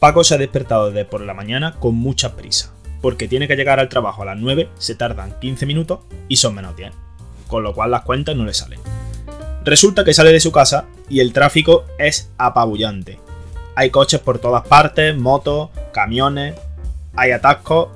Paco se ha despertado desde por la mañana con mucha prisa, porque tiene que llegar al trabajo a las 9, se tardan 15 minutos y son menos 10, con lo cual las cuentas no le salen. Resulta que sale de su casa y el tráfico es apabullante. Hay coches por todas partes, motos, camiones, hay atascos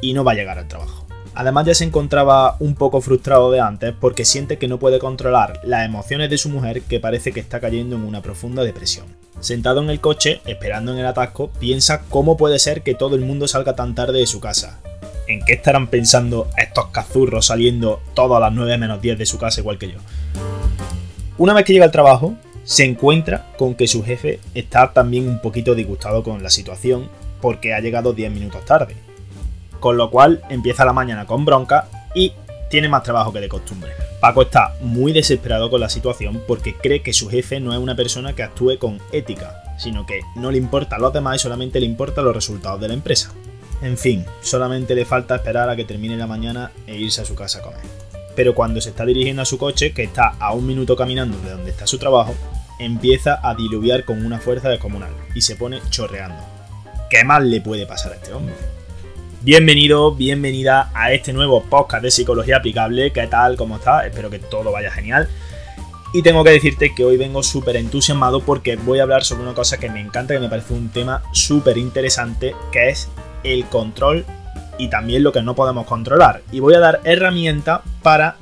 y no va a llegar al trabajo. Además ya se encontraba un poco frustrado de antes porque siente que no puede controlar las emociones de su mujer que parece que está cayendo en una profunda depresión. Sentado en el coche, esperando en el atasco, piensa cómo puede ser que todo el mundo salga tan tarde de su casa. ¿En qué estarán pensando estos cazurros saliendo todas las 9 menos 10 de su casa igual que yo? Una vez que llega al trabajo, se encuentra con que su jefe está también un poquito disgustado con la situación porque ha llegado 10 minutos tarde. Con lo cual empieza la mañana con bronca y tiene más trabajo que de costumbre. Paco está muy desesperado con la situación porque cree que su jefe no es una persona que actúe con ética, sino que no le importa a los demás y solamente le importan los resultados de la empresa. En fin, solamente le falta esperar a que termine la mañana e irse a su casa a comer pero cuando se está dirigiendo a su coche, que está a un minuto caminando de donde está su trabajo, empieza a diluviar con una fuerza descomunal y se pone chorreando. ¿Qué más le puede pasar a este hombre? Bienvenido, bienvenida a este nuevo podcast de psicología aplicable. ¿Qué tal? ¿Cómo estás? Espero que todo vaya genial. Y tengo que decirte que hoy vengo súper entusiasmado porque voy a hablar sobre una cosa que me encanta, que me parece un tema súper interesante, que es el control y también lo que no podemos controlar. Y voy a dar herramientas para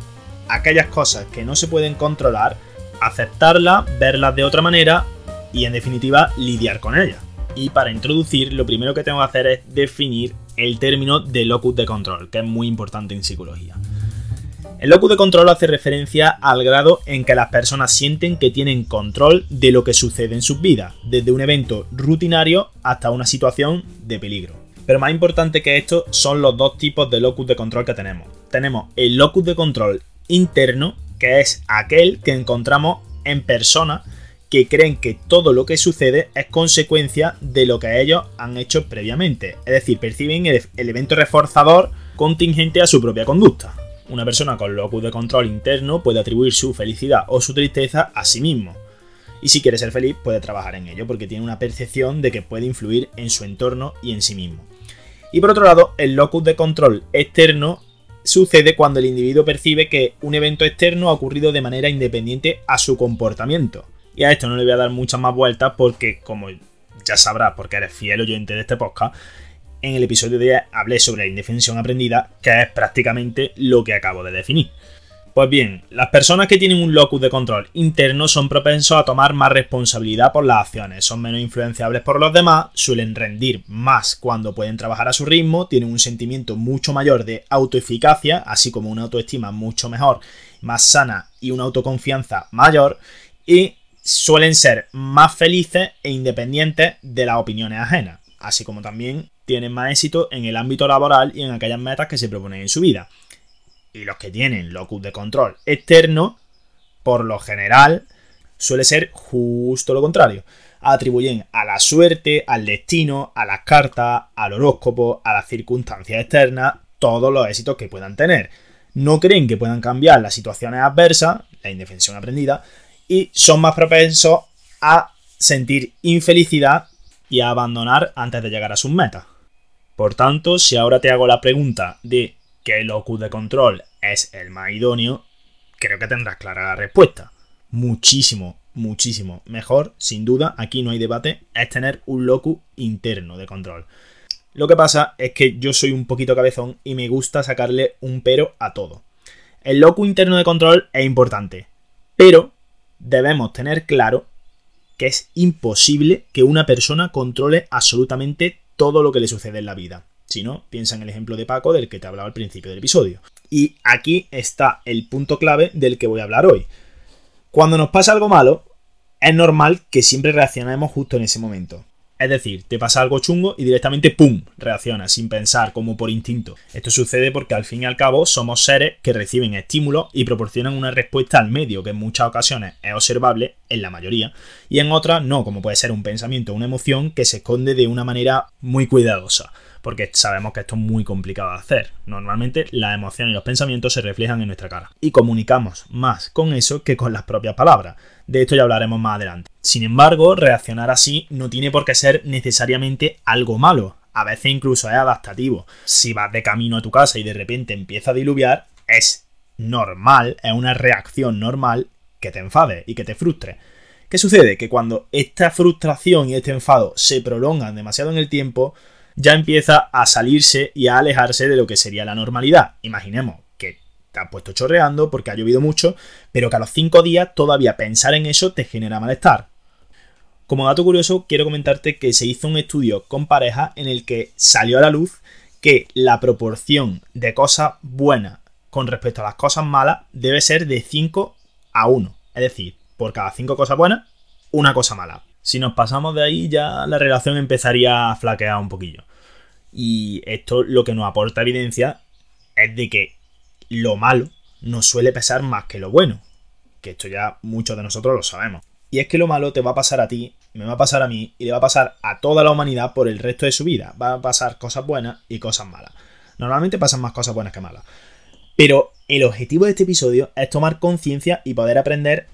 aquellas cosas que no se pueden controlar, aceptarlas, verlas de otra manera y en definitiva lidiar con ellas. Y para introducir, lo primero que tengo que hacer es definir el término de locus de control, que es muy importante en psicología. El locus de control hace referencia al grado en que las personas sienten que tienen control de lo que sucede en sus vidas, desde un evento rutinario hasta una situación de peligro. Pero más importante que esto son los dos tipos de locus de control que tenemos. Tenemos el locus de control interno, que es aquel que encontramos en personas que creen que todo lo que sucede es consecuencia de lo que ellos han hecho previamente. Es decir, perciben el, evento reforzador contingente a su propia conducta. Una persona con locus de control interno puede atribuir su felicidad o su tristeza a sí mismo. Y si quiere ser feliz, puede trabajar en ello, porque tiene una percepción de que puede influir en su entorno y en sí mismo. Y por otro lado, el locus de control externo sucede cuando el individuo percibe que un evento externo ha ocurrido de manera independiente a su comportamiento. Y a esto no le voy a dar muchas más vueltas porque, como ya sabrás, porque eres fiel oyente de este podcast, en el episodio de hoy hablé sobre la indefensión aprendida, que es prácticamente lo que acabo de definir. Pues bien, las personas que tienen un locus de control interno son propensos a tomar más responsabilidad por las acciones, son menos influenciables por los demás, suelen rendir más cuando pueden trabajar a su ritmo, tienen un sentimiento mucho mayor de autoeficacia, así como una autoestima mucho mejor, más sana y una autoconfianza mayor, y suelen ser más felices e independientes de las opiniones ajenas, así como también tienen más éxito en el ámbito laboral y en aquellas metas que se proponen en su vida y los que tienen locus de control externo, por lo general, suele ser justo lo contrario. Atribuyen a la suerte, al destino, a las cartas, al horóscopo, a las circunstancias externas, todos los éxitos que puedan tener. No creen que puedan cambiar las situaciones adversas, la indefensión aprendida, y son más propensos a sentir infelicidad y a abandonar antes de llegar a sus metas. Por tanto, si ahora te hago la pregunta de qué locus de control es el más idóneo, creo que tendrás clara la respuesta. Muchísimo, muchísimo mejor, sin duda, aquí no hay debate, es tener un locus interno de control. Lo que pasa es que yo soy un poquito cabezón y me gusta sacarle un pero a todo. El locus interno de control es importante, pero debemos tener claro que es imposible que una persona controle absolutamente todo lo que le sucede en la vida. Si no, piensa en el ejemplo de Paco del que te hablaba al principio del episodio. Y aquí está el punto clave del que voy a hablar hoy. Cuando nos pasa algo malo, es normal que siempre reaccionemos justo en ese momento. Es decir, te pasa algo chungo y directamente ¡pum! reaccionas sin pensar, como por instinto. Esto sucede porque al fin y al cabo somos seres que reciben estímulos y proporcionan una respuesta al medio que en muchas ocasiones es observable, en la mayoría, y en otras no, como puede ser un pensamiento o una emoción que se esconde de una manera muy cuidadosa. porque sabemos que esto es muy complicado de hacer. Normalmente las emociones y los pensamientos se reflejan en nuestra cara y comunicamos más con eso que con las propias palabras. De esto ya hablaremos más adelante. Sin embargo, reaccionar así no tiene por qué ser necesariamente algo malo. A veces incluso es adaptativo. Si vas de camino a tu casa y de repente empieza a diluviar, es normal, es una reacción normal que te enfade y que te frustre. ¿Qué sucede? Que cuando esta frustración y este enfado se prolongan demasiado en el tiempo, ya empieza a salirse y a alejarse de lo que sería la normalidad. Imaginemos has puesto chorreando porque ha llovido mucho, pero que a los 5 días todavía pensar en eso te genera malestar. Como dato curioso, quiero comentarte que se hizo un estudio con pareja en el que salió a la luz que la proporción de cosas buenas con respecto a las cosas malas debe ser de 5 a 1. Es decir, por cada 5 cosas buenas, una cosa mala. Si nos pasamos de ahí, ya la relación empezaría a flaquear un poquillo. Y esto lo que nos aporta evidencia es de que lo malo nos suele pesar más que lo bueno. Que esto ya muchos de nosotros lo sabemos. Y es que lo malo te va a pasar a ti, me va a pasar a mí y le va a pasar a toda la humanidad por el resto de su vida. Va a pasar cosas buenas y cosas malas. Normalmente pasan más cosas buenas que malas. Pero el objetivo de este episodio es tomar conciencia y poder aprender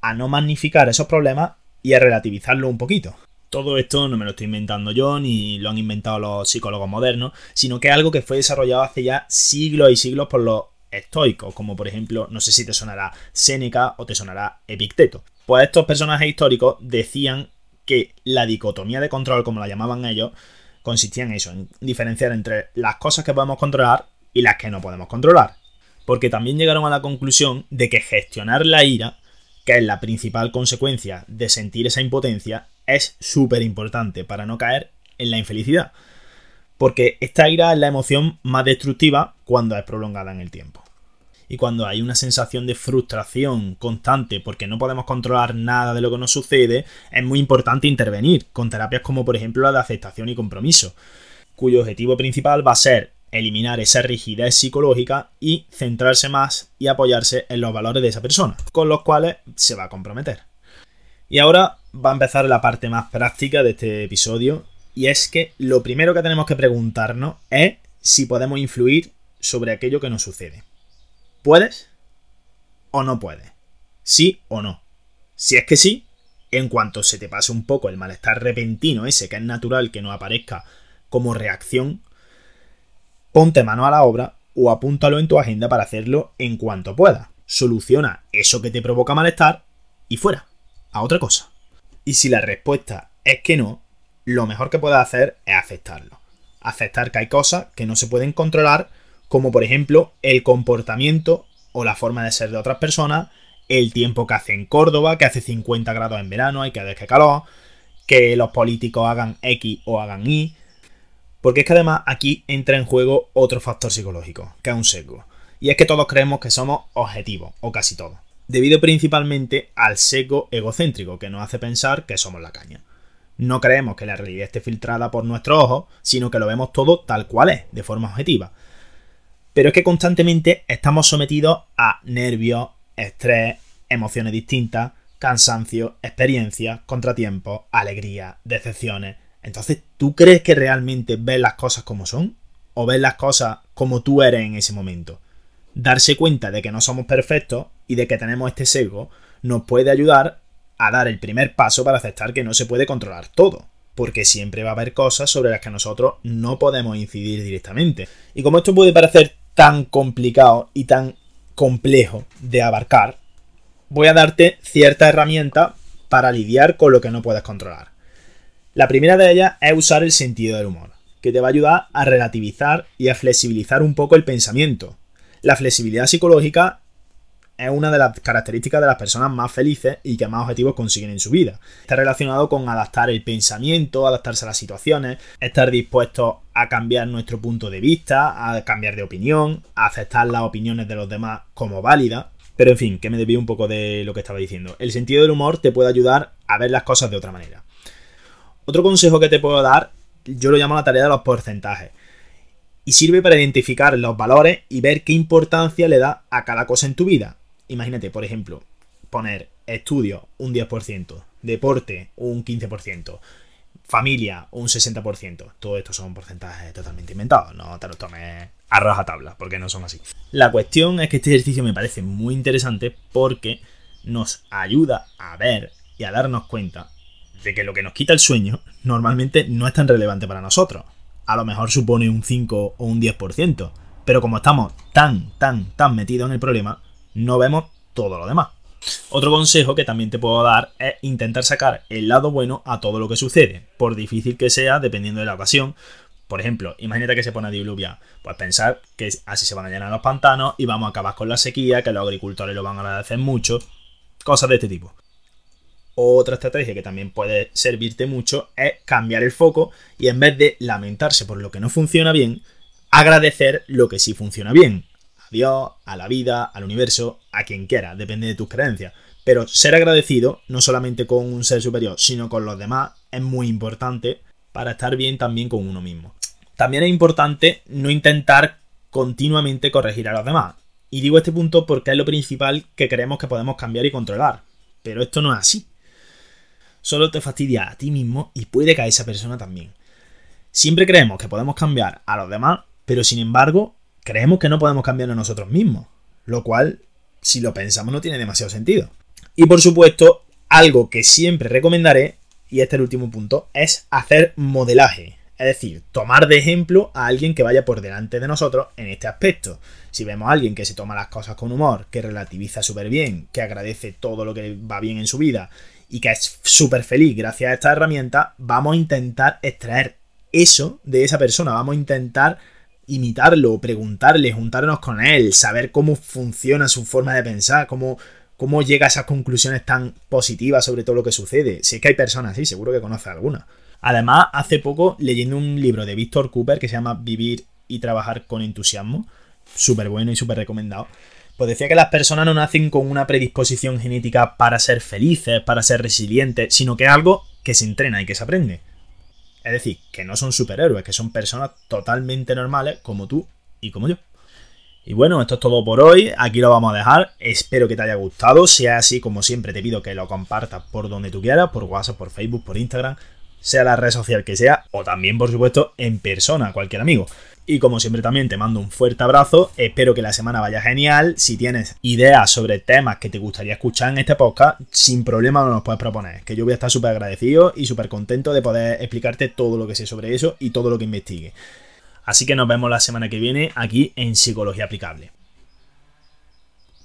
a no magnificar esos problemas y a relativizarlo un poquito. Todo esto no me lo estoy inventando yo ni lo han inventado los psicólogos modernos, sino que es algo que fue desarrollado hace ya siglos y siglos por los estoicos, como por ejemplo, no sé si te sonará Séneca o te sonará Epicteto. Pues estos personajes históricos decían que la dicotomía de control, como la llamaban ellos, consistía en eso, en diferenciar entre las cosas que podemos controlar y las que no podemos controlar. Porque también llegaron a la conclusión de que gestionar la ira, que es la principal consecuencia de sentir esa impotencia, es súper importante para no caer en la infelicidad. Porque esta ira es la emoción más destructiva cuando es prolongada en el tiempo. Y cuando hay una sensación de frustración constante porque no podemos controlar nada de lo que nos sucede, es muy importante intervenir con terapias como por ejemplo la de aceptación y compromiso, cuyo objetivo principal va a ser eliminar esa rigidez psicológica y centrarse más y apoyarse en los valores de esa persona, con los cuales se va a comprometer. Y ahora va a empezar la parte más práctica de este episodio, y es que lo primero que tenemos que preguntarnos es si podemos influir sobre aquello que nos sucede. ¿Puedes o no puedes? ¿Sí o no? Si es que sí, en cuanto se te pase un poco el malestar repentino ese que es natural que nos aparezca como reacción, ponte mano a la obra o apúntalo en tu agenda para hacerlo en cuanto puedas. Soluciona eso que te provoca malestar y fuera, a otra cosa. Y si la respuesta es que no, lo mejor que puedes hacer es aceptarlo. Aceptar que hay cosas que no se pueden controlar, como por ejemplo el comportamiento o la forma de ser de otras personas, el tiempo que hace en Córdoba, que hace 50 grados en verano, hay que ver calor, que los políticos hagan X o hagan Y, porque es que además aquí entra en juego otro factor psicológico, que es un sesgo. Y es que todos creemos que somos objetivos, o casi todos. Debido principalmente al sesgo egocéntrico que nos hace pensar que somos la caña. No creemos que la realidad esté filtrada por nuestros ojos, sino que lo vemos todo tal cual es, de forma objetiva. Pero es que constantemente estamos sometidos a nervios, estrés, emociones distintas, cansancio, experiencias, contratiempos, alegría, decepciones, entonces, ¿tú crees que realmente ves las cosas como son? ¿O ves las cosas como tú eres en ese momento? Darse cuenta de que no somos perfectos y de que tenemos este sesgo nos puede ayudar a dar el primer paso para aceptar que no se puede controlar todo. Porque siempre va a haber cosas sobre las que nosotros no podemos incidir directamente. Y como esto puede parecer tan complicado y tan complejo de abarcar, voy a darte cierta herramienta para lidiar con lo que no puedes controlar. La primera de ellas es usar el sentido del humor, que te va a ayudar a relativizar y a flexibilizar un poco el pensamiento. La flexibilidad psicológica es una de las características de las personas más felices y que más objetivos consiguen en su vida. Está relacionado con adaptar el pensamiento, adaptarse a las situaciones, estar dispuestos a cambiar nuestro punto de vista, a cambiar de opinión, a aceptar las opiniones de los demás como válidas. Pero en fin, que me debí un poco de lo que estaba diciendo. El sentido del humor te puede ayudar a ver las cosas de otra manera. Otro consejo que te puedo dar, yo lo llamo la tarea de los porcentajes. Y sirve para identificar los valores y ver qué importancia le da a cada cosa en tu vida. Imagínate, por ejemplo, poner estudio un 10%, deporte un 15%, familia un 60%. Todo esto son porcentajes totalmente inventados, no te lo tomes a rajatabla, porque no son así. La cuestión es que este ejercicio me parece muy interesante porque nos ayuda a ver y a darnos cuenta de que lo que nos quita el sueño normalmente no es tan relevante para nosotros. A lo mejor supone un 5 o un 10%, pero como estamos tan, tan, tan metidos en el problema, no vemos todo lo demás. Otro consejo que también te puedo dar es intentar sacar el lado bueno a todo lo que sucede, por difícil que sea, dependiendo de la ocasión. Por ejemplo, imagínate que se pone a diluvia. Pues pensar que así se van a llenar los pantanos y vamos a acabar con la sequía, que los agricultores lo van a agradecer mucho. Cosas de este tipo. Otra estrategia que también puede servirte mucho es cambiar el foco y en vez de lamentarse por lo que no funciona bien, agradecer lo que sí funciona bien. A Dios, a la vida, al universo, a quien quiera, depende de tus creencias. Pero ser agradecido, no solamente con un ser superior, sino con los demás, es muy importante para estar bien también con uno mismo. También es importante no intentar continuamente corregir a los demás. Y digo este punto porque es lo principal que creemos que podemos cambiar y controlar. Pero esto no es así. Solo te fastidia a ti mismo y puede que a esa persona también. Siempre creemos que podemos cambiar a los demás pero sin embargo, creemos que no podemos cambiar a nosotros mismos, lo cual, si lo pensamos, no tiene demasiado sentido. Y por supuesto, algo que siempre recomendaré, y este es el último punto, es hacer modelaje. Es decir, tomar de ejemplo a alguien que vaya por delante de nosotros en este aspecto. Si vemos a alguien que se toma las cosas con humor, que relativiza súper bien, que agradece todo lo que va bien en su vida y que es súper feliz gracias a esta herramienta, vamos a intentar extraer eso de esa persona. Vamos a intentar imitarlo, preguntarle, juntarnos con él, saber cómo funciona su forma de pensar, cómo, cómo llega a esas conclusiones tan positivas sobre todo lo que sucede. Si es que hay personas así, seguro que conoce alguna. Además, hace poco, leyendo un libro de Víctor Cooper que se llama Vivir y trabajar con entusiasmo, súper bueno y súper recomendado, pues decía que las personas no nacen con una predisposición genética para ser felices, para ser resilientes, sino que es algo que se entrena y que se aprende. Es decir, que no son superhéroes, que son personas totalmente normales como tú y como yo. Y bueno, esto es todo por hoy. Aquí lo vamos a dejar. Espero que te haya gustado. Si es así, como siempre, te pido que lo compartas por donde tú quieras, por WhatsApp, por Facebook, por Instagram, sea la red social que sea, o también, por supuesto, en persona, cualquier amigo. Y como siempre también te mando un fuerte abrazo, espero que la semana vaya genial. Si tienes ideas sobre temas que te gustaría escuchar en este podcast, sin problema nos puedes proponer, que yo voy a estar súper agradecido y súper contento de poder explicarte todo lo que sé sobre eso y todo lo que investigue. Así que nos vemos la semana que viene aquí en Psicología Aplicable.